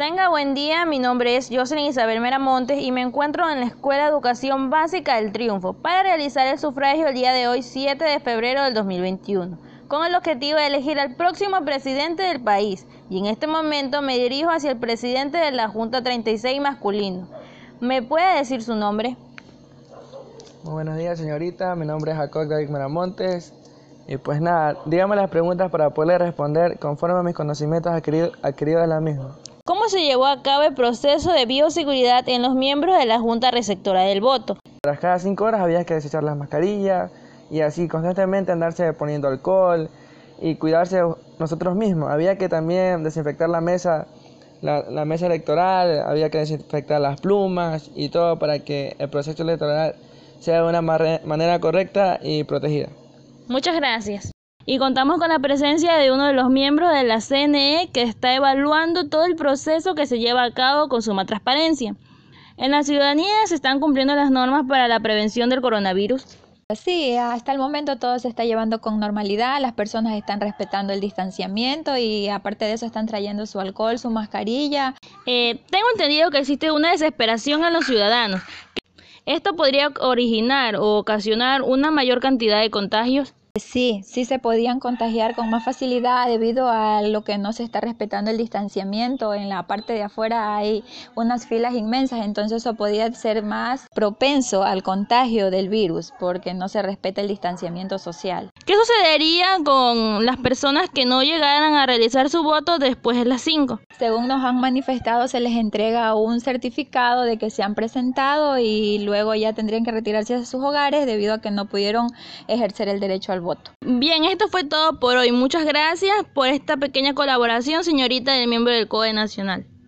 Tenga buen día, mi nombre es Jocelyn Isabel Meramontes y me encuentro en la Escuela Educación Básica del Triunfo para realizar el sufragio el día de hoy, 7 de febrero del 2021, con el objetivo de elegir al próximo presidente del país. Y en este momento me dirijo hacia el presidente de la Junta 36 masculino. ¿Me puede decir su nombre? Muy buenos días, señorita. Mi nombre es Jacob David Meramontes. Y pues nada, dígame las preguntas para poder responder conforme a mis conocimientos adquiridos de la misma. ¿Cómo se llevó a cabo el proceso de bioseguridad en los miembros de la Junta Receptora del Voto? Tras cada cinco horas había que desechar las mascarillas y así constantemente andarse poniendo alcohol y cuidarse nosotros mismos. Había que también desinfectar la mesa, la, la mesa electoral, había que desinfectar las plumas y todo para que el proceso electoral sea de una manera correcta y protegida. Muchas gracias. Y contamos con la presencia de uno de los miembros de la CNE que está evaluando todo el proceso que se lleva a cabo con suma transparencia. En la ciudadanía se están cumpliendo las normas para la prevención del coronavirus. Sí, hasta el momento todo se está llevando con normalidad, las personas están respetando el distanciamiento y aparte de eso están trayendo su alcohol, su mascarilla. Eh, tengo entendido que existe una desesperación en los ciudadanos. Esto podría originar o ocasionar una mayor cantidad de contagios. Sí, sí se podían contagiar con más facilidad debido a lo que no se está respetando el distanciamiento. En la parte de afuera hay unas filas inmensas, entonces eso podía ser más propenso al contagio del virus porque no se respeta el distanciamiento social. ¿Qué sucedería con las personas que no llegaran a realizar su voto después de las 5? Según nos han manifestado, se les entrega un certificado de que se han presentado y luego ya tendrían que retirarse de sus hogares debido a que no pudieron ejercer el derecho voto. Bien, esto fue todo por hoy. Muchas gracias por esta pequeña colaboración, señorita del miembro del CODE Nacional.